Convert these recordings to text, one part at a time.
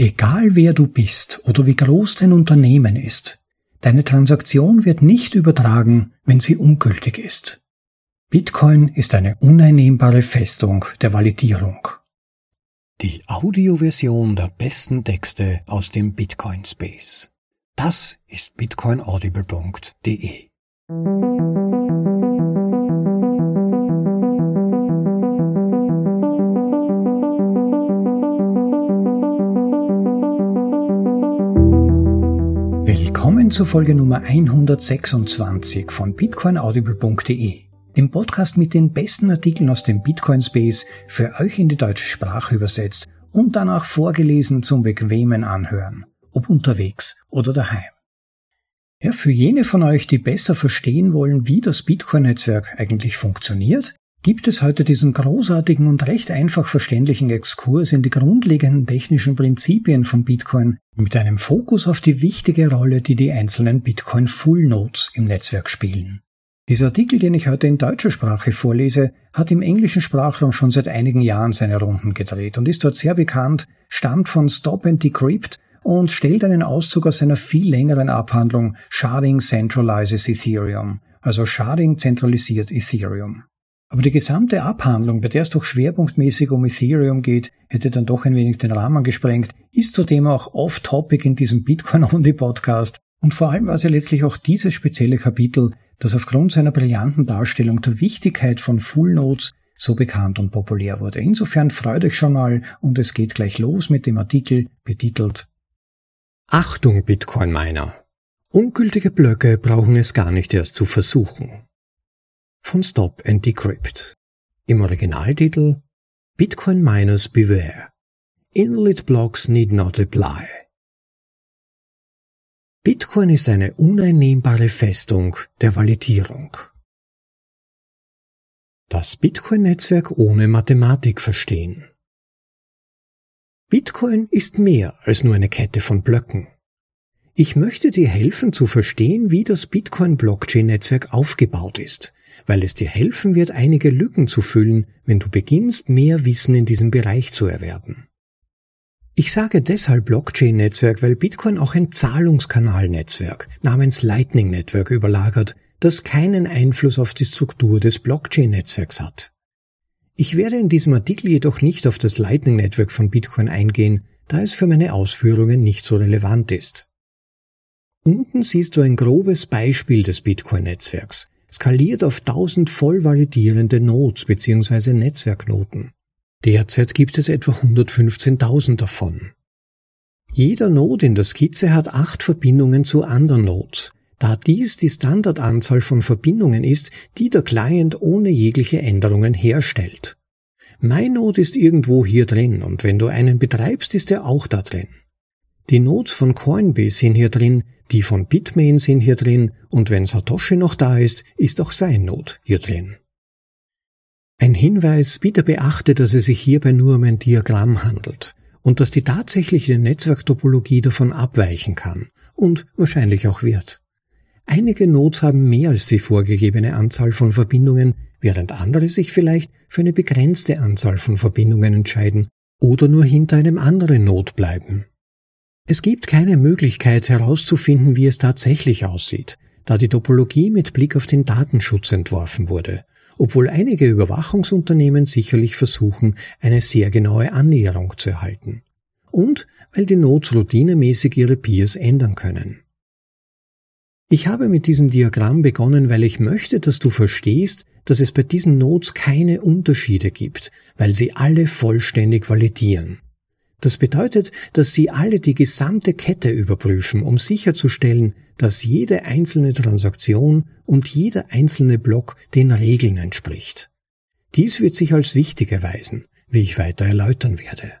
Egal wer du bist oder wie groß dein Unternehmen ist, deine Transaktion wird nicht übertragen, wenn sie ungültig ist. Bitcoin ist eine uneinnehmbare Festung der Validierung. Die Audioversion der besten Texte aus dem Bitcoin Space. Das ist bitcoinaudible.de. Willkommen zur Folge Nummer 126 von bitcoinaudible.de, dem Podcast mit den besten Artikeln aus dem Bitcoin Space für euch in die deutsche Sprache übersetzt und danach vorgelesen zum bequemen Anhören, ob unterwegs oder daheim. Ja, für jene von euch, die besser verstehen wollen, wie das Bitcoin-Netzwerk eigentlich funktioniert, gibt es heute diesen großartigen und recht einfach verständlichen Exkurs in die grundlegenden technischen Prinzipien von Bitcoin mit einem Fokus auf die wichtige Rolle, die die einzelnen Bitcoin Full Nodes im Netzwerk spielen. Dieser Artikel, den ich heute in deutscher Sprache vorlese, hat im englischen Sprachraum schon seit einigen Jahren seine Runden gedreht und ist dort sehr bekannt, stammt von Stop and Decrypt und stellt einen Auszug aus seiner viel längeren Abhandlung Sharding Centralizes Ethereum, also Sharding zentralisiert Ethereum. Aber die gesamte Abhandlung, bei der es doch schwerpunktmäßig um Ethereum geht, hätte dann doch ein wenig den Rahmen gesprengt, ist zudem auch off-topic in diesem Bitcoin-Only-Podcast und vor allem war es ja letztlich auch dieses spezielle Kapitel, das aufgrund seiner brillanten Darstellung der Wichtigkeit von Full Nodes so bekannt und populär wurde. Insofern freut euch schon mal und es geht gleich los mit dem Artikel betitelt Achtung Bitcoin-Miner! Ungültige Blöcke brauchen es gar nicht erst zu versuchen von Stop and Decrypt. Im Originaltitel Bitcoin Miners Beware. Invalid Blocks need not apply. Bitcoin ist eine uneinnehmbare Festung der Validierung. Das Bitcoin-Netzwerk ohne Mathematik verstehen. Bitcoin ist mehr als nur eine Kette von Blöcken. Ich möchte dir helfen zu verstehen, wie das Bitcoin-Blockchain-Netzwerk aufgebaut ist, weil es dir helfen wird, einige Lücken zu füllen, wenn du beginnst, mehr Wissen in diesem Bereich zu erwerben. Ich sage deshalb Blockchain-Netzwerk, weil Bitcoin auch ein Zahlungskanalnetzwerk namens Lightning Network überlagert, das keinen Einfluss auf die Struktur des Blockchain-Netzwerks hat. Ich werde in diesem Artikel jedoch nicht auf das Lightning Network von Bitcoin eingehen, da es für meine Ausführungen nicht so relevant ist. Unten siehst du ein grobes Beispiel des Bitcoin-Netzwerks, skaliert auf 1000 voll validierende Nodes bzw. Netzwerknoten. Derzeit gibt es etwa 115.000 davon. Jeder Node in der Skizze hat acht Verbindungen zu anderen Nodes, da dies die Standardanzahl von Verbindungen ist, die der Client ohne jegliche Änderungen herstellt. Mein Node ist irgendwo hier drin und wenn du einen betreibst, ist er auch da drin. Die Nodes von Coinbase sind hier drin, die von Bitmain sind hier drin und wenn Satoshi noch da ist, ist auch sein Node hier drin. Ein Hinweis, bitte beachte, dass es sich hierbei nur um ein Diagramm handelt und dass die tatsächliche Netzwerktopologie davon abweichen kann und wahrscheinlich auch wird. Einige Nodes haben mehr als die vorgegebene Anzahl von Verbindungen, während andere sich vielleicht für eine begrenzte Anzahl von Verbindungen entscheiden oder nur hinter einem anderen Node bleiben. Es gibt keine Möglichkeit herauszufinden, wie es tatsächlich aussieht, da die Topologie mit Blick auf den Datenschutz entworfen wurde, obwohl einige Überwachungsunternehmen sicherlich versuchen, eine sehr genaue Annäherung zu erhalten. Und weil die Nodes routinemäßig ihre Peers ändern können. Ich habe mit diesem Diagramm begonnen, weil ich möchte, dass du verstehst, dass es bei diesen Nodes keine Unterschiede gibt, weil sie alle vollständig validieren. Das bedeutet, dass Sie alle die gesamte Kette überprüfen, um sicherzustellen, dass jede einzelne Transaktion und jeder einzelne Block den Regeln entspricht. Dies wird sich als wichtig erweisen, wie ich weiter erläutern werde.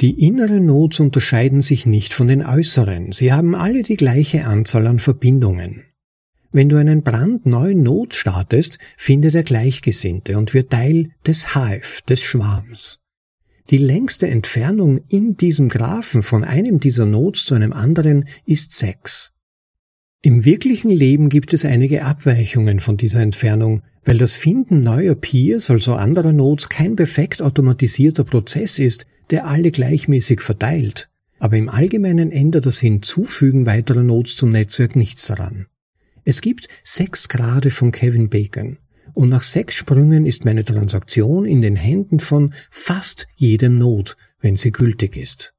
Die inneren Nodes unterscheiden sich nicht von den äußeren, sie haben alle die gleiche Anzahl an Verbindungen. Wenn du einen brandneuen Node startest, findet er Gleichgesinnte und wird Teil des Hive, des Schwarms. Die längste Entfernung in diesem Graphen von einem dieser Nodes zu einem anderen ist 6. Im wirklichen Leben gibt es einige Abweichungen von dieser Entfernung, weil das Finden neuer Peers, also anderer Nodes, kein perfekt automatisierter Prozess ist, der alle gleichmäßig verteilt, aber im Allgemeinen ändert das Hinzufügen weiterer Nodes zum Netzwerk nichts daran. Es gibt sechs Grade von Kevin Bacon und nach sechs Sprüngen ist meine Transaktion in den Händen von fast jedem Node, wenn sie gültig ist.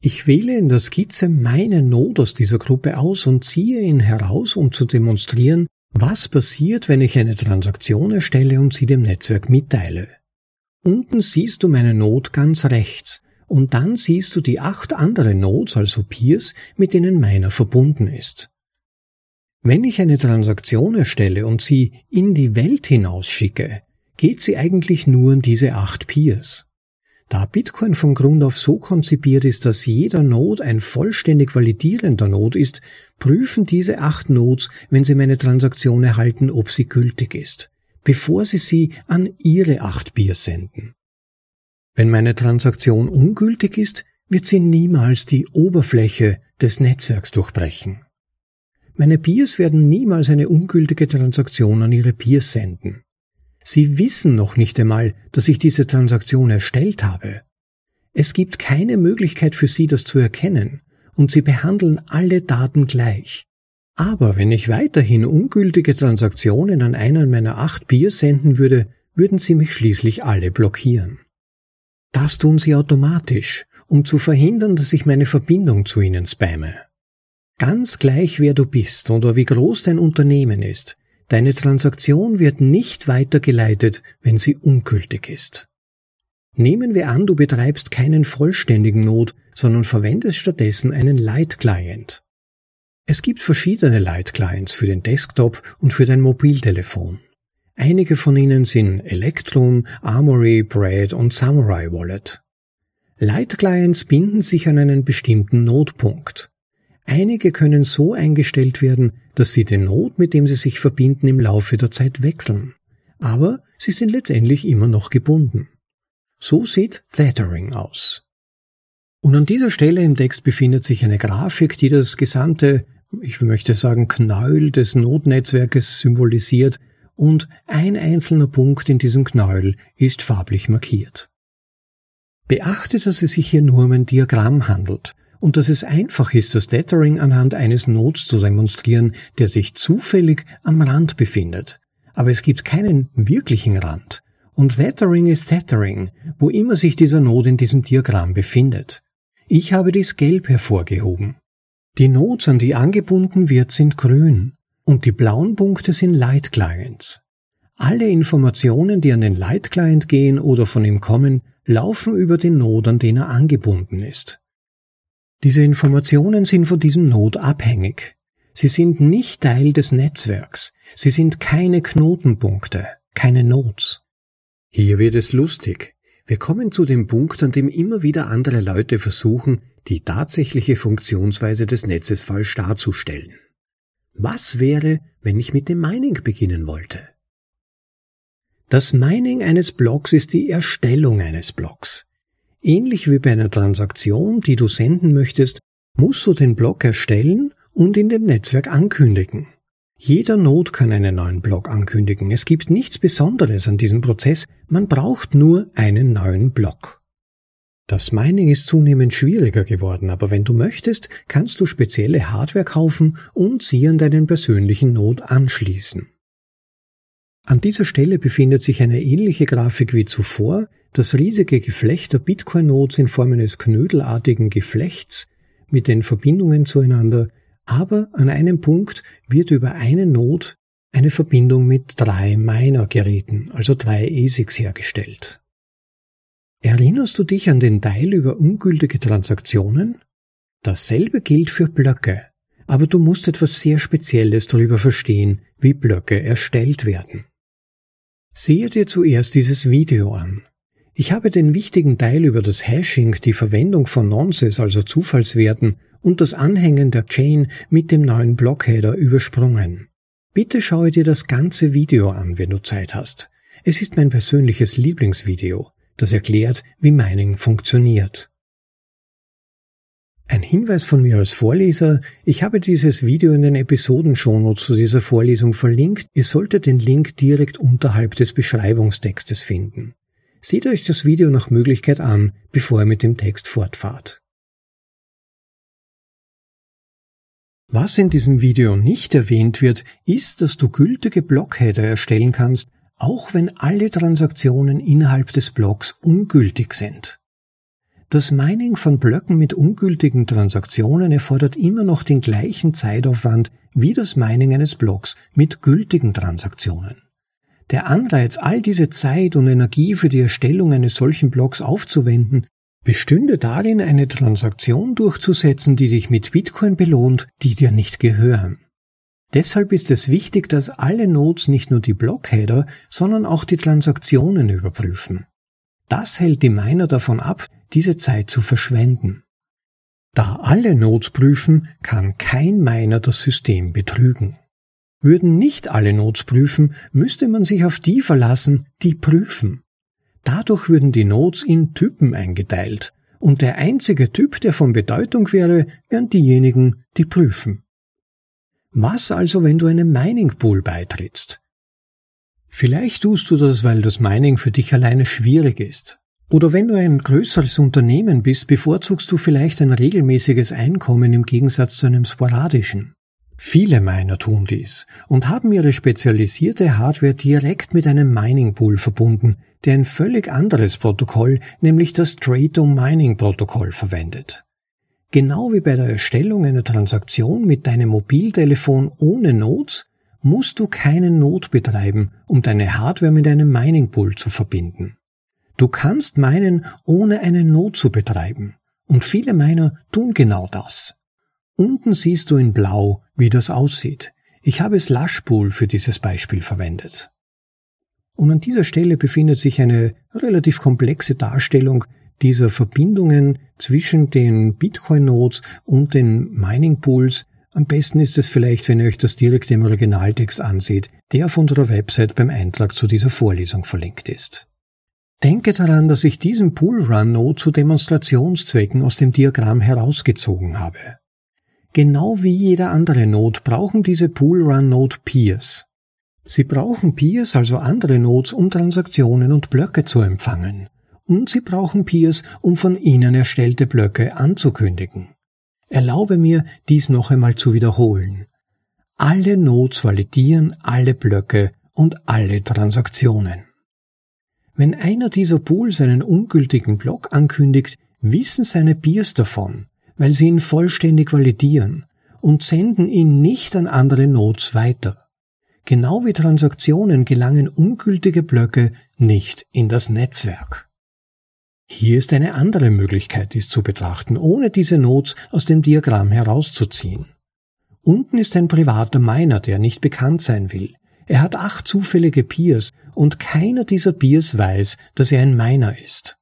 Ich wähle in der Skizze meinen Node aus dieser Gruppe aus und ziehe ihn heraus, um zu demonstrieren, was passiert, wenn ich eine Transaktion erstelle und sie dem Netzwerk mitteile. Unten siehst du meine Node ganz rechts und dann siehst du die acht andere Nodes, also Peers, mit denen meiner verbunden ist. Wenn ich eine Transaktion erstelle und sie in die Welt hinausschicke, geht sie eigentlich nur an diese acht Peers. Da Bitcoin von Grund auf so konzipiert ist, dass jeder Node ein vollständig validierender Node ist, prüfen diese acht Nodes, wenn sie meine Transaktion erhalten, ob sie gültig ist, bevor sie sie an ihre acht Peers senden. Wenn meine Transaktion ungültig ist, wird sie niemals die Oberfläche des Netzwerks durchbrechen. Meine Peers werden niemals eine ungültige Transaktion an ihre Peers senden. Sie wissen noch nicht einmal, dass ich diese Transaktion erstellt habe. Es gibt keine Möglichkeit für Sie, das zu erkennen, und Sie behandeln alle Daten gleich. Aber wenn ich weiterhin ungültige Transaktionen an einen meiner acht Peers senden würde, würden Sie mich schließlich alle blockieren. Das tun sie automatisch, um zu verhindern, dass ich meine Verbindung zu ihnen spamme. Ganz gleich wer du bist oder wie groß dein Unternehmen ist, deine Transaktion wird nicht weitergeleitet, wenn sie ungültig ist. Nehmen wir an, du betreibst keinen vollständigen Node, sondern verwendest stattdessen einen Light Client. Es gibt verschiedene Light Clients für den Desktop und für dein Mobiltelefon. Einige von ihnen sind Electrum, Armory, Brad und Samurai Wallet. Light Clients binden sich an einen bestimmten Notpunkt. Einige können so eingestellt werden, dass sie den Node, mit dem sie sich verbinden, im Laufe der Zeit wechseln. Aber sie sind letztendlich immer noch gebunden. So sieht Tethering aus. Und an dieser Stelle im Text befindet sich eine Grafik, die das gesamte, ich möchte sagen, Knäuel des Notnetzwerkes symbolisiert und ein einzelner Punkt in diesem Knäuel ist farblich markiert. Beachte, dass es sich hier nur um ein Diagramm handelt und dass es einfach ist, das Dithering anhand eines Nodes zu demonstrieren, der sich zufällig am Rand befindet. Aber es gibt keinen wirklichen Rand. Und Tethering ist Tethering, wo immer sich dieser Node in diesem Diagramm befindet. Ich habe dies gelb hervorgehoben. Die Nodes, an die angebunden wird, sind grün und die blauen Punkte sind Light Clients. Alle Informationen, die an den Light Client gehen oder von ihm kommen, laufen über den Node, an den er angebunden ist. Diese Informationen sind von diesem Node abhängig. Sie sind nicht Teil des Netzwerks. Sie sind keine Knotenpunkte, keine Nodes. Hier wird es lustig. Wir kommen zu dem Punkt, an dem immer wieder andere Leute versuchen, die tatsächliche Funktionsweise des Netzes falsch darzustellen. Was wäre, wenn ich mit dem Mining beginnen wollte? Das Mining eines Blocks ist die Erstellung eines Blocks. Ähnlich wie bei einer Transaktion, die du senden möchtest, musst du den Block erstellen und in dem Netzwerk ankündigen. Jeder Node kann einen neuen Block ankündigen. Es gibt nichts Besonderes an diesem Prozess, man braucht nur einen neuen Block. Das Mining ist zunehmend schwieriger geworden, aber wenn du möchtest, kannst du spezielle Hardware kaufen und sie an deinen persönlichen Node anschließen. An dieser Stelle befindet sich eine ähnliche Grafik wie zuvor, das riesige Geflecht der Bitcoin-Nodes in Form eines knödelartigen Geflechts mit den Verbindungen zueinander, aber an einem Punkt wird über einen Node eine Verbindung mit drei Miner-Geräten, also drei ASICs hergestellt. Erinnerst du dich an den Teil über ungültige Transaktionen? Dasselbe gilt für Blöcke, aber du musst etwas sehr Spezielles darüber verstehen, wie Blöcke erstellt werden. Sehe dir zuerst dieses Video an. Ich habe den wichtigen Teil über das Hashing, die Verwendung von Nonces, also Zufallswerten, und das Anhängen der Chain mit dem neuen Blockheader übersprungen. Bitte schaue dir das ganze Video an, wenn du Zeit hast. Es ist mein persönliches Lieblingsvideo das erklärt, wie Mining funktioniert. Ein Hinweis von mir als Vorleser, ich habe dieses Video in den Episodenshownotes zu dieser Vorlesung verlinkt. Ihr solltet den Link direkt unterhalb des Beschreibungstextes finden. Seht euch das Video nach Möglichkeit an, bevor ihr mit dem Text fortfahrt. Was in diesem Video nicht erwähnt wird, ist, dass du gültige Blockheader erstellen kannst, auch wenn alle Transaktionen innerhalb des Blocks ungültig sind. Das Mining von Blöcken mit ungültigen Transaktionen erfordert immer noch den gleichen Zeitaufwand wie das Mining eines Blocks mit gültigen Transaktionen. Der Anreiz, all diese Zeit und Energie für die Erstellung eines solchen Blocks aufzuwenden, bestünde darin, eine Transaktion durchzusetzen, die dich mit Bitcoin belohnt, die dir nicht gehören. Deshalb ist es wichtig, dass alle Nodes nicht nur die Blockheader, sondern auch die Transaktionen überprüfen. Das hält die Miner davon ab, diese Zeit zu verschwenden. Da alle Nodes prüfen, kann kein Miner das System betrügen. Würden nicht alle Nodes prüfen, müsste man sich auf die verlassen, die prüfen. Dadurch würden die Nodes in Typen eingeteilt, und der einzige Typ, der von Bedeutung wäre, wären diejenigen, die prüfen. Was also, wenn du einem Mining Pool beitrittst? Vielleicht tust du das, weil das Mining für dich alleine schwierig ist. Oder wenn du ein größeres Unternehmen bist, bevorzugst du vielleicht ein regelmäßiges Einkommen im Gegensatz zu einem sporadischen. Viele Miner tun dies und haben ihre spezialisierte Hardware direkt mit einem Mining Pool verbunden, der ein völlig anderes Protokoll, nämlich das Stratum Mining Protokoll verwendet. Genau wie bei der Erstellung einer Transaktion mit deinem Mobiltelefon ohne Nodes musst du keinen Node betreiben, um deine Hardware mit einem Mining Pool zu verbinden. Du kannst meinen, ohne einen Node zu betreiben. Und viele Miner tun genau das. Unten siehst du in Blau, wie das aussieht. Ich habe Slushpool für dieses Beispiel verwendet. Und an dieser Stelle befindet sich eine relativ komplexe Darstellung dieser Verbindungen zwischen den Bitcoin-Nodes und den Mining-Pools. Am besten ist es vielleicht, wenn ihr euch das direkt im Originaltext anseht, der auf unserer Website beim Eintrag zu dieser Vorlesung verlinkt ist. Denke daran, dass ich diesen Pool-Run-Node zu Demonstrationszwecken aus dem Diagramm herausgezogen habe. Genau wie jeder andere Node brauchen diese Pool-Run-Node Peers. Sie brauchen Peers, also andere Nodes, um Transaktionen und Blöcke zu empfangen. Und sie brauchen Peers, um von ihnen erstellte Blöcke anzukündigen. Erlaube mir, dies noch einmal zu wiederholen. Alle Nodes validieren alle Blöcke und alle Transaktionen. Wenn einer dieser Pools einen ungültigen Block ankündigt, wissen seine Peers davon weil sie ihn vollständig validieren und senden ihn nicht an andere Nodes weiter. Genau wie Transaktionen gelangen ungültige Blöcke nicht in das Netzwerk. Hier ist eine andere Möglichkeit, dies zu betrachten, ohne diese Nodes aus dem Diagramm herauszuziehen. Unten ist ein privater Miner, der nicht bekannt sein will. Er hat acht zufällige Peers und keiner dieser Peers weiß, dass er ein Miner ist.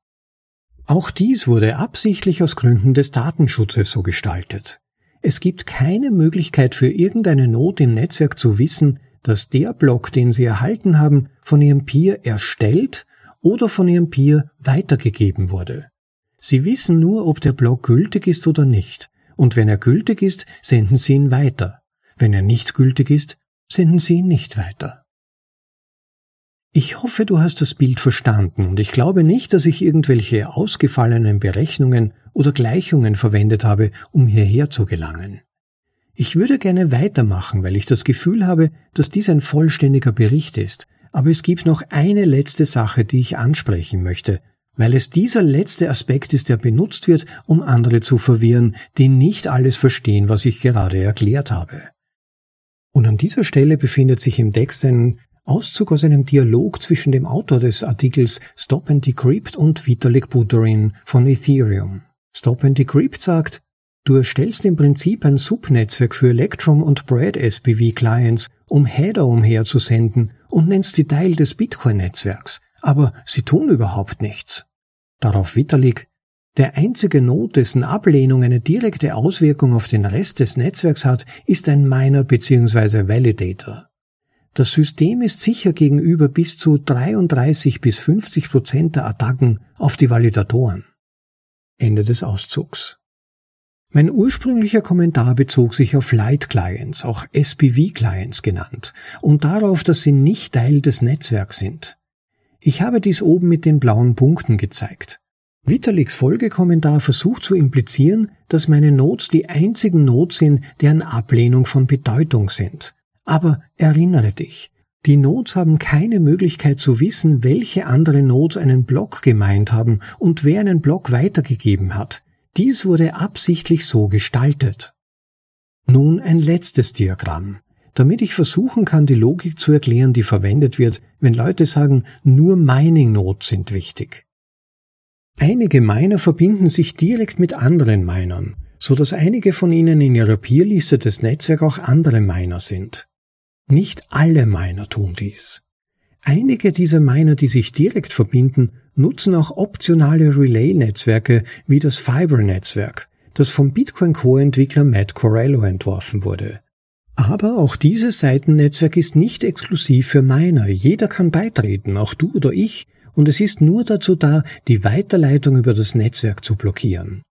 Auch dies wurde absichtlich aus Gründen des Datenschutzes so gestaltet. Es gibt keine Möglichkeit für irgendeine Not im Netzwerk zu wissen, dass der Block, den Sie erhalten haben, von Ihrem Peer erstellt oder von Ihrem Peer weitergegeben wurde. Sie wissen nur, ob der Block gültig ist oder nicht, und wenn er gültig ist, senden Sie ihn weiter. Wenn er nicht gültig ist, senden Sie ihn nicht weiter. Ich hoffe, du hast das Bild verstanden und ich glaube nicht, dass ich irgendwelche ausgefallenen Berechnungen oder Gleichungen verwendet habe, um hierher zu gelangen. Ich würde gerne weitermachen, weil ich das Gefühl habe, dass dies ein vollständiger Bericht ist, aber es gibt noch eine letzte Sache, die ich ansprechen möchte, weil es dieser letzte Aspekt ist, der benutzt wird, um andere zu verwirren, die nicht alles verstehen, was ich gerade erklärt habe. Und an dieser Stelle befindet sich im Text ein Auszug aus einem Dialog zwischen dem Autor des Artikels Stop and Decrypt und Vitalik Buterin von Ethereum. Stop and Decrypt sagt, du erstellst im Prinzip ein Subnetzwerk für Electrum und Bread SPV Clients, um Header umherzusenden und nennst sie Teil des Bitcoin-Netzwerks, aber sie tun überhaupt nichts. Darauf Vitalik, der einzige Not, dessen Ablehnung eine direkte Auswirkung auf den Rest des Netzwerks hat, ist ein Miner bzw. Validator. Das System ist sicher gegenüber bis zu 33 bis 50 Prozent der Attacken auf die Validatoren. Ende des Auszugs. Mein ursprünglicher Kommentar bezog sich auf Light Clients, auch SPV Clients genannt, und darauf, dass sie nicht Teil des Netzwerks sind. Ich habe dies oben mit den blauen Punkten gezeigt. Vitaliks Folgekommentar versucht zu implizieren, dass meine Notes die einzigen Notes sind, deren Ablehnung von Bedeutung sind. Aber erinnere dich, die Notes haben keine Möglichkeit zu wissen, welche andere Notes einen Block gemeint haben und wer einen Block weitergegeben hat. Dies wurde absichtlich so gestaltet. Nun ein letztes Diagramm, damit ich versuchen kann, die Logik zu erklären, die verwendet wird, wenn Leute sagen, nur Mining Nodes sind wichtig. Einige Miner verbinden sich direkt mit anderen Minern, so dass einige von ihnen in ihrer Peerliste des Netzwerks auch andere Miner sind. Nicht alle Miner tun dies. Einige dieser Miner, die sich direkt verbinden, nutzen auch optionale Relay-Netzwerke wie das Fiber-Netzwerk, das vom Bitcoin-Core-Entwickler Matt Corello entworfen wurde. Aber auch dieses Seitennetzwerk ist nicht exklusiv für Miner. Jeder kann beitreten, auch du oder ich, und es ist nur dazu da, die Weiterleitung über das Netzwerk zu blockieren.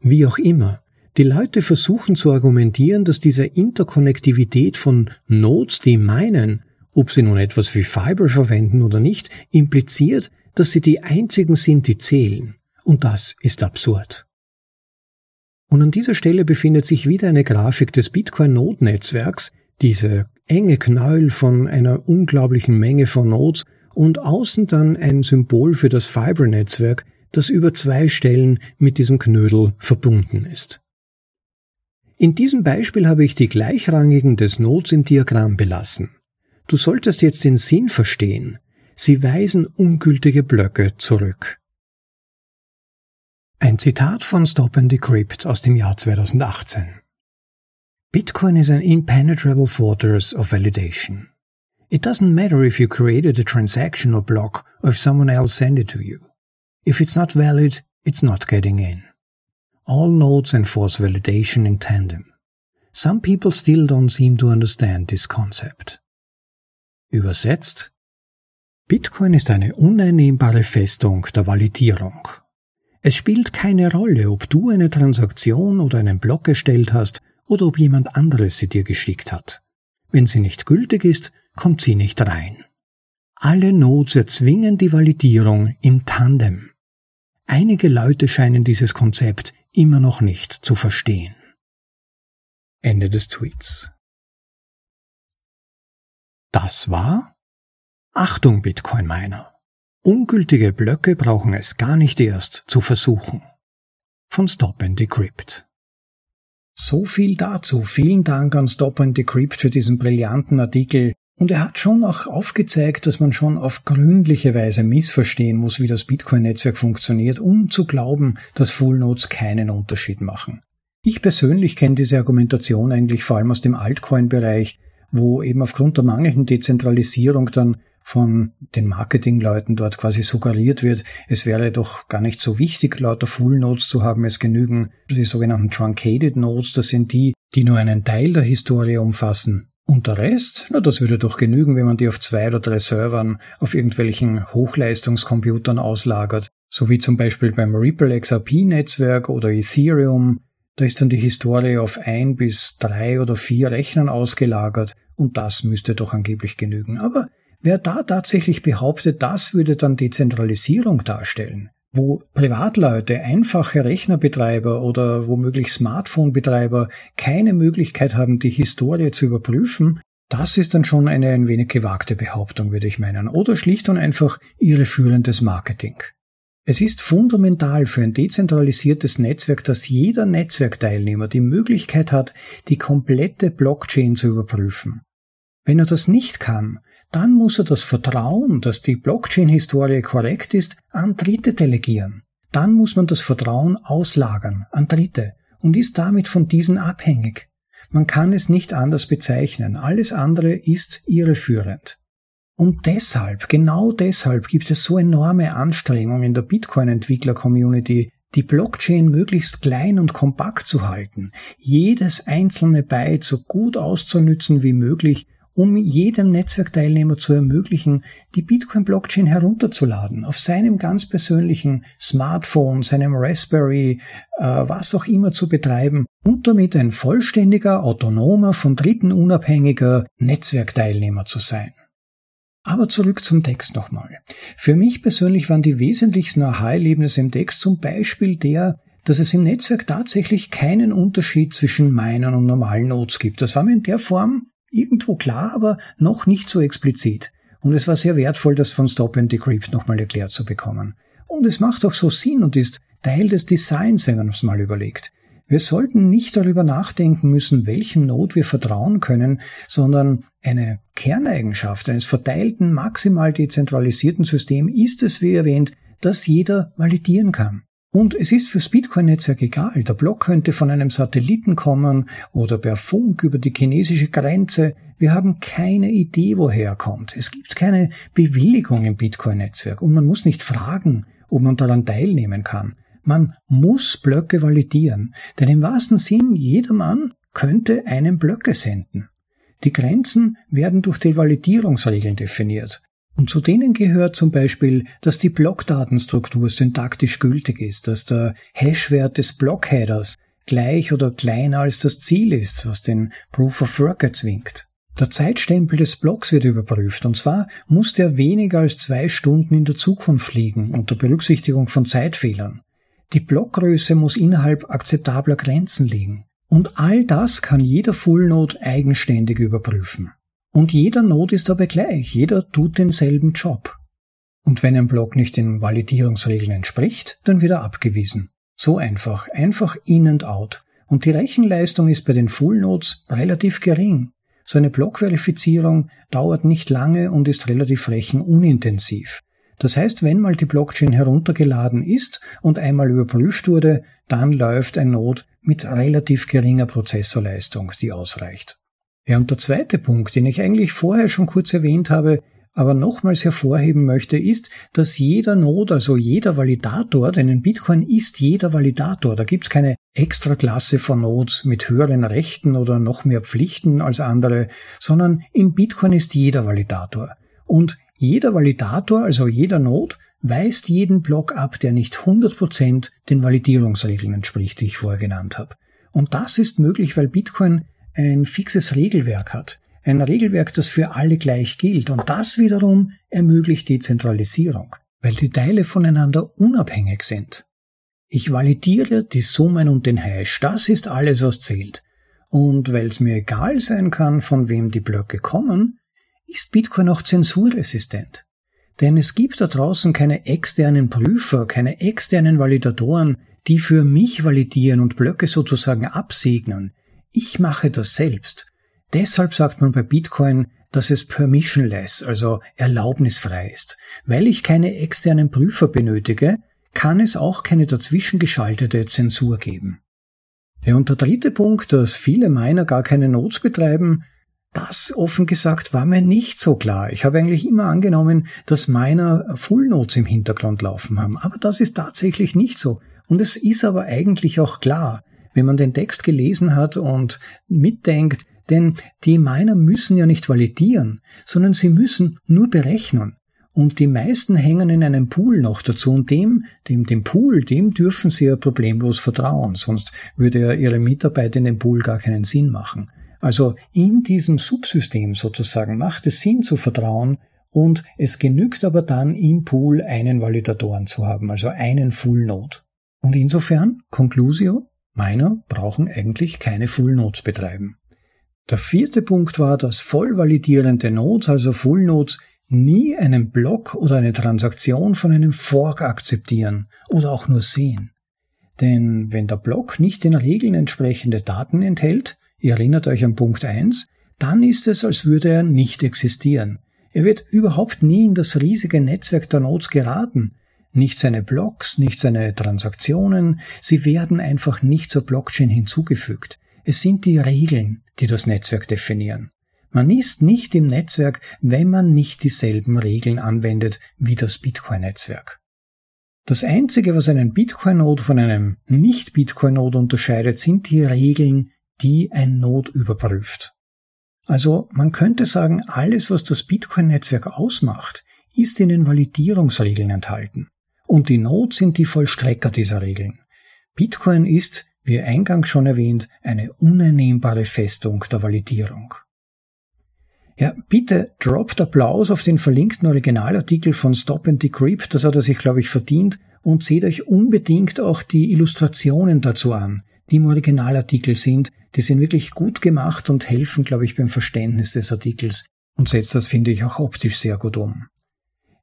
Wie auch immer, die Leute versuchen zu argumentieren, dass diese Interkonnektivität von Nodes, die meinen, ob sie nun etwas wie Fiber verwenden oder nicht, impliziert, dass sie die einzigen sind, die zählen. Und das ist absurd. Und an dieser Stelle befindet sich wieder eine Grafik des Bitcoin-Node-Netzwerks, diese enge Knäuel von einer unglaublichen Menge von Nodes und außen dann ein Symbol für das Fiber-Netzwerk, das über zwei Stellen mit diesem Knödel verbunden ist. In diesem Beispiel habe ich die Gleichrangigen des Nodes im Diagramm belassen. Du solltest jetzt den Sinn verstehen. Sie weisen ungültige Blöcke zurück. Ein Zitat von Stop and Decrypt aus dem Jahr 2018. Bitcoin is an impenetrable fortress of validation. It doesn't matter if you created a transaction or block or if someone else sent it to you. If it's not valid, it's not getting in. All nodes enforce validation in tandem. Some people still don't seem to understand this concept. Übersetzt Bitcoin ist eine uneinnehmbare Festung der Validierung. Es spielt keine Rolle, ob du eine Transaktion oder einen Block erstellt hast oder ob jemand anderes sie dir geschickt hat. Wenn sie nicht gültig ist, kommt sie nicht rein. Alle Nodes erzwingen die Validierung im Tandem. Einige Leute scheinen dieses Konzept immer noch nicht zu verstehen. Ende des Tweets. Das war Achtung Bitcoin-Miner. Ungültige Blöcke brauchen es gar nicht erst zu versuchen. Von Stop and Decrypt. So viel dazu. Vielen Dank an Stop and Decrypt für diesen brillanten Artikel. Und er hat schon auch aufgezeigt, dass man schon auf gründliche Weise missverstehen muss, wie das Bitcoin-Netzwerk funktioniert, um zu glauben, dass Full Nodes keinen Unterschied machen. Ich persönlich kenne diese Argumentation eigentlich vor allem aus dem Altcoin-Bereich, wo eben aufgrund der mangelnden Dezentralisierung dann von den Marketingleuten dort quasi suggeriert wird, es wäre doch gar nicht so wichtig, lauter Full Nodes zu haben. Es genügen die sogenannten Truncated Nodes, das sind die, die nur einen Teil der Historie umfassen. Und der Rest, na, das würde doch genügen, wenn man die auf zwei oder drei Servern auf irgendwelchen Hochleistungscomputern auslagert, so wie zum Beispiel beim Ripple XRP-Netzwerk oder Ethereum. Da ist dann die Historie auf ein bis drei oder vier Rechnern ausgelagert und das müsste doch angeblich genügen. Aber wer da tatsächlich behauptet, das würde dann Dezentralisierung darstellen, wo Privatleute, einfache Rechnerbetreiber oder womöglich Smartphone-Betreiber keine Möglichkeit haben, die Historie zu überprüfen, das ist dann schon eine ein wenig gewagte Behauptung, würde ich meinen, oder schlicht und einfach irreführendes Marketing. Es ist fundamental für ein dezentralisiertes Netzwerk, dass jeder Netzwerkteilnehmer die Möglichkeit hat, die komplette Blockchain zu überprüfen. Wenn er das nicht kann, dann muss er das Vertrauen, dass die Blockchain-Historie korrekt ist, an Dritte delegieren. Dann muss man das Vertrauen auslagern an Dritte und ist damit von diesen abhängig. Man kann es nicht anders bezeichnen. Alles andere ist irreführend. Und deshalb, genau deshalb gibt es so enorme Anstrengungen in der Bitcoin-Entwickler-Community, die Blockchain möglichst klein und kompakt zu halten, jedes einzelne Byte so gut auszunützen wie möglich um jedem Netzwerkteilnehmer zu ermöglichen, die Bitcoin-Blockchain herunterzuladen, auf seinem ganz persönlichen Smartphone, seinem Raspberry, äh, was auch immer zu betreiben und damit ein vollständiger, autonomer, von Dritten unabhängiger Netzwerkteilnehmer zu sein. Aber zurück zum Text nochmal. Für mich persönlich waren die wesentlichsten Aha-Erlebnisse im Text zum Beispiel der, dass es im Netzwerk tatsächlich keinen Unterschied zwischen meinen und normalen Nodes gibt. Das war mir in der Form irgendwo klar, aber noch nicht so explizit. Und es war sehr wertvoll, das von Stop and Decrypt nochmal erklärt zu bekommen. Und es macht auch so Sinn und ist Teil des Designs, wenn man es mal überlegt. Wir sollten nicht darüber nachdenken müssen, welchem Node wir vertrauen können, sondern eine Kerneigenschaft eines verteilten, maximal dezentralisierten Systems ist es, wie erwähnt, dass jeder validieren kann. Und es ist fürs Bitcoin-Netzwerk egal. Der Block könnte von einem Satelliten kommen oder per Funk über die chinesische Grenze. Wir haben keine Idee, woher er kommt. Es gibt keine Bewilligung im Bitcoin-Netzwerk und man muss nicht fragen, ob man daran teilnehmen kann. Man muss Blöcke validieren, denn im wahrsten Sinn jedermann könnte einen Blöcke senden. Die Grenzen werden durch die Validierungsregeln definiert. Und zu denen gehört zum Beispiel, dass die Blockdatenstruktur syntaktisch gültig ist, dass der Hashwert des Blockheaders gleich oder kleiner als das Ziel ist, was den Proof of Work erzwingt. Der Zeitstempel des Blocks wird überprüft, und zwar muss der weniger als zwei Stunden in der Zukunft liegen, unter Berücksichtigung von Zeitfehlern. Die Blockgröße muss innerhalb akzeptabler Grenzen liegen. Und all das kann jeder Full Node eigenständig überprüfen. Und jeder Node ist dabei gleich, jeder tut denselben Job. Und wenn ein Block nicht den Validierungsregeln entspricht, dann wird er abgewiesen. So einfach, einfach in and out. Und die Rechenleistung ist bei den Full Nodes relativ gering. So eine Blockverifizierung dauert nicht lange und ist relativ rechenunintensiv. Das heißt, wenn mal die Blockchain heruntergeladen ist und einmal überprüft wurde, dann läuft ein Node mit relativ geringer Prozessorleistung, die ausreicht. Ja, und der zweite Punkt, den ich eigentlich vorher schon kurz erwähnt habe, aber nochmals hervorheben möchte, ist, dass jeder Node, also jeder Validator, denn in Bitcoin ist jeder Validator, da gibt es keine extra Klasse von Nodes mit höheren Rechten oder noch mehr Pflichten als andere, sondern in Bitcoin ist jeder Validator. Und jeder Validator, also jeder Node, weist jeden Block ab, der nicht 100% den Validierungsregeln entspricht, die ich vorher genannt habe. Und das ist möglich, weil Bitcoin ein fixes Regelwerk hat. Ein Regelwerk, das für alle gleich gilt. Und das wiederum ermöglicht Dezentralisierung, weil die Teile voneinander unabhängig sind. Ich validiere die Summen und den Hash. Das ist alles, was zählt. Und weil es mir egal sein kann, von wem die Blöcke kommen, ist Bitcoin auch zensurresistent. Denn es gibt da draußen keine externen Prüfer, keine externen Validatoren, die für mich validieren und Blöcke sozusagen absegnen. Ich mache das selbst. Deshalb sagt man bei Bitcoin, dass es permissionless, also erlaubnisfrei ist. Weil ich keine externen Prüfer benötige, kann es auch keine dazwischen geschaltete Zensur geben. Ja, und der dritte Punkt, dass viele Miner gar keine Notes betreiben, das offen gesagt war mir nicht so klar. Ich habe eigentlich immer angenommen, dass meiner Full Notes im Hintergrund laufen haben. Aber das ist tatsächlich nicht so. Und es ist aber eigentlich auch klar, wenn man den Text gelesen hat und mitdenkt, denn die Miner müssen ja nicht validieren, sondern sie müssen nur berechnen. Und die meisten hängen in einem Pool noch dazu und dem, dem, dem Pool, dem dürfen sie ja problemlos vertrauen, sonst würde ja ihre Mitarbeit in dem Pool gar keinen Sinn machen. Also in diesem Subsystem sozusagen macht es Sinn zu vertrauen und es genügt aber dann im Pool einen Validatoren zu haben, also einen Full Node. Und insofern, Conclusio, meiner brauchen eigentlich keine Full Nodes betreiben. Der vierte Punkt war, dass vollvalidierende Nodes, also Full Nodes, nie einen Block oder eine Transaktion von einem Fork akzeptieren oder auch nur sehen. Denn wenn der Block nicht den Regeln entsprechende Daten enthält, Ihr erinnert euch an Punkt 1, dann ist es, als würde er nicht existieren. Er wird überhaupt nie in das riesige Netzwerk der Nodes geraten. Nicht seine Blocks, nicht seine Transaktionen, sie werden einfach nicht zur Blockchain hinzugefügt. Es sind die Regeln, die das Netzwerk definieren. Man ist nicht im Netzwerk, wenn man nicht dieselben Regeln anwendet wie das Bitcoin-Netzwerk. Das Einzige, was einen Bitcoin-Node von einem Nicht-Bitcoin-Node unterscheidet, sind die Regeln, die ein Node überprüft. Also man könnte sagen, alles, was das Bitcoin-Netzwerk ausmacht, ist in den Validierungsregeln enthalten. Und die Nodes sind die Vollstrecker dieser Regeln. Bitcoin ist, wie eingangs schon erwähnt, eine uneinnehmbare Festung der Validierung. Ja, bitte droppt Applaus auf den verlinkten Originalartikel von Stop and Decrypt, das hat er sich, glaube ich, verdient, und seht euch unbedingt auch die Illustrationen dazu an, die im Originalartikel sind. Die sind wirklich gut gemacht und helfen, glaube ich, beim Verständnis des Artikels und setzt das, finde ich, auch optisch sehr gut um.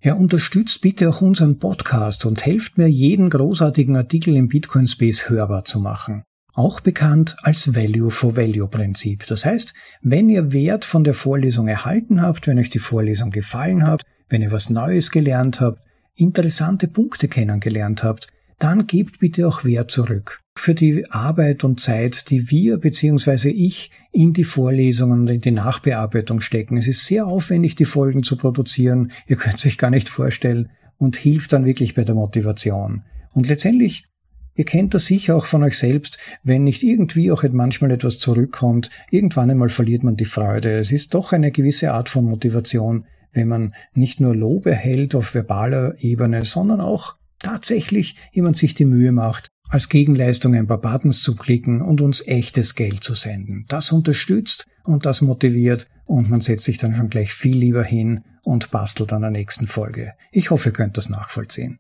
Ja, unterstützt bitte auch unseren Podcast und helft mir, jeden großartigen Artikel im Bitcoin Space hörbar zu machen auch bekannt als Value-for-Value-Prinzip. Das heißt, wenn ihr Wert von der Vorlesung erhalten habt, wenn euch die Vorlesung gefallen hat, wenn ihr was Neues gelernt habt, interessante Punkte kennengelernt habt, dann gebt bitte auch Wert zurück für die Arbeit und Zeit, die wir bzw. ich in die Vorlesungen und in die Nachbearbeitung stecken. Es ist sehr aufwendig, die Folgen zu produzieren, ihr könnt es euch gar nicht vorstellen, und hilft dann wirklich bei der Motivation. Und letztendlich Ihr kennt das sicher auch von euch selbst, wenn nicht irgendwie auch manchmal etwas zurückkommt, irgendwann einmal verliert man die Freude. Es ist doch eine gewisse Art von Motivation, wenn man nicht nur Lob erhält auf verbaler Ebene, sondern auch tatsächlich jemand sich die Mühe macht, als Gegenleistung ein paar Buttons zu klicken und uns echtes Geld zu senden. Das unterstützt und das motiviert und man setzt sich dann schon gleich viel lieber hin und bastelt an der nächsten Folge. Ich hoffe, ihr könnt das nachvollziehen.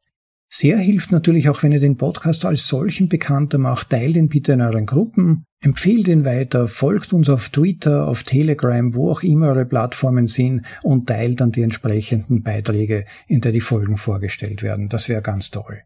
Sehr hilft natürlich auch, wenn ihr den Podcast als solchen bekannter macht. Teilt ihn bitte in euren Gruppen, empfehlt ihn weiter, folgt uns auf Twitter, auf Telegram, wo auch immer eure Plattformen sind und teilt dann die entsprechenden Beiträge, in der die Folgen vorgestellt werden. Das wäre ganz toll.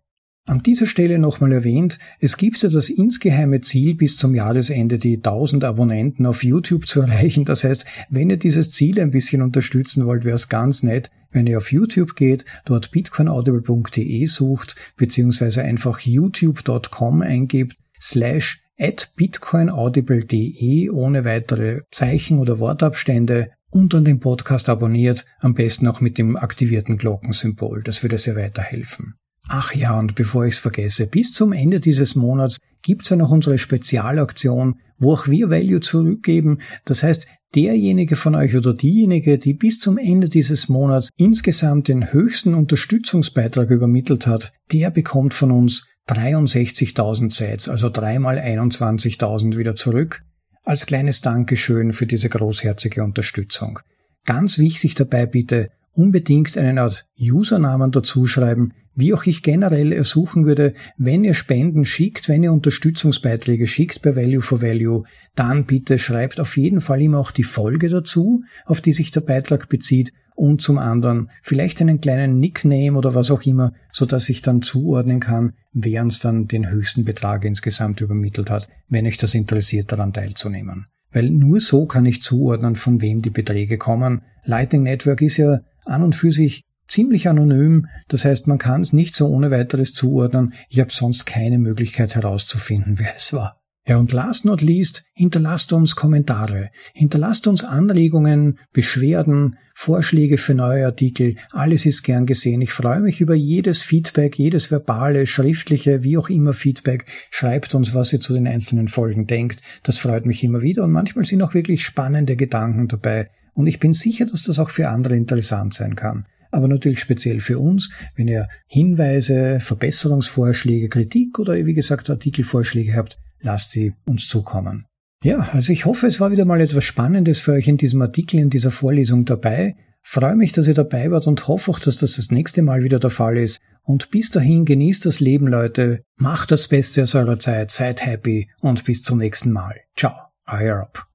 An dieser Stelle nochmal erwähnt, es gibt ja das insgeheime Ziel, bis zum Jahresende die 1000 Abonnenten auf YouTube zu erreichen. Das heißt, wenn ihr dieses Ziel ein bisschen unterstützen wollt, wäre es ganz nett, wenn ihr auf YouTube geht, dort bitcoinaudible.de sucht, beziehungsweise einfach youtube.com eingebt, slash at bitcoinaudible.de ohne weitere Zeichen oder Wortabstände und dann den Podcast abonniert, am besten auch mit dem aktivierten Glockensymbol. Das würde sehr weiterhelfen. Ach ja, und bevor ich es vergesse, bis zum Ende dieses Monats gibt's ja noch unsere Spezialaktion, wo auch wir Value zurückgeben. Das heißt, derjenige von euch oder diejenige, die bis zum Ende dieses Monats insgesamt den höchsten Unterstützungsbeitrag übermittelt hat, der bekommt von uns 63.000 Sets, also dreimal 21.000 wieder zurück, als kleines Dankeschön für diese großherzige Unterstützung. Ganz wichtig dabei bitte, unbedingt einen Art Usernamen dazuschreiben, wie auch ich generell ersuchen würde, wenn ihr Spenden schickt, wenn ihr Unterstützungsbeiträge schickt bei Value for Value, dann bitte schreibt auf jeden Fall immer auch die Folge dazu, auf die sich der Beitrag bezieht und zum anderen vielleicht einen kleinen Nickname oder was auch immer, so dass ich dann zuordnen kann, wer uns dann den höchsten Betrag insgesamt übermittelt hat, wenn euch das interessiert, daran teilzunehmen. Weil nur so kann ich zuordnen, von wem die Beträge kommen. Lightning Network ist ja an und für sich ziemlich anonym, das heißt, man kann es nicht so ohne weiteres zuordnen. Ich habe sonst keine Möglichkeit herauszufinden, wer es war. Ja, und last not least, hinterlasst uns Kommentare, hinterlasst uns Anregungen, Beschwerden, Vorschläge für neue Artikel, alles ist gern gesehen. Ich freue mich über jedes Feedback, jedes verbale, schriftliche, wie auch immer Feedback. Schreibt uns, was ihr zu den einzelnen Folgen denkt. Das freut mich immer wieder und manchmal sind auch wirklich spannende Gedanken dabei. Und ich bin sicher, dass das auch für andere interessant sein kann aber natürlich speziell für uns. Wenn ihr Hinweise, Verbesserungsvorschläge, Kritik oder wie gesagt Artikelvorschläge habt, lasst sie uns zukommen. Ja, also ich hoffe, es war wieder mal etwas Spannendes für euch in diesem Artikel, in dieser Vorlesung dabei. Freue mich, dass ihr dabei wart und hoffe auch, dass das das nächste Mal wieder der Fall ist. Und bis dahin genießt das Leben, Leute. Macht das Beste aus eurer Zeit, seid happy und bis zum nächsten Mal. Ciao, euer Up.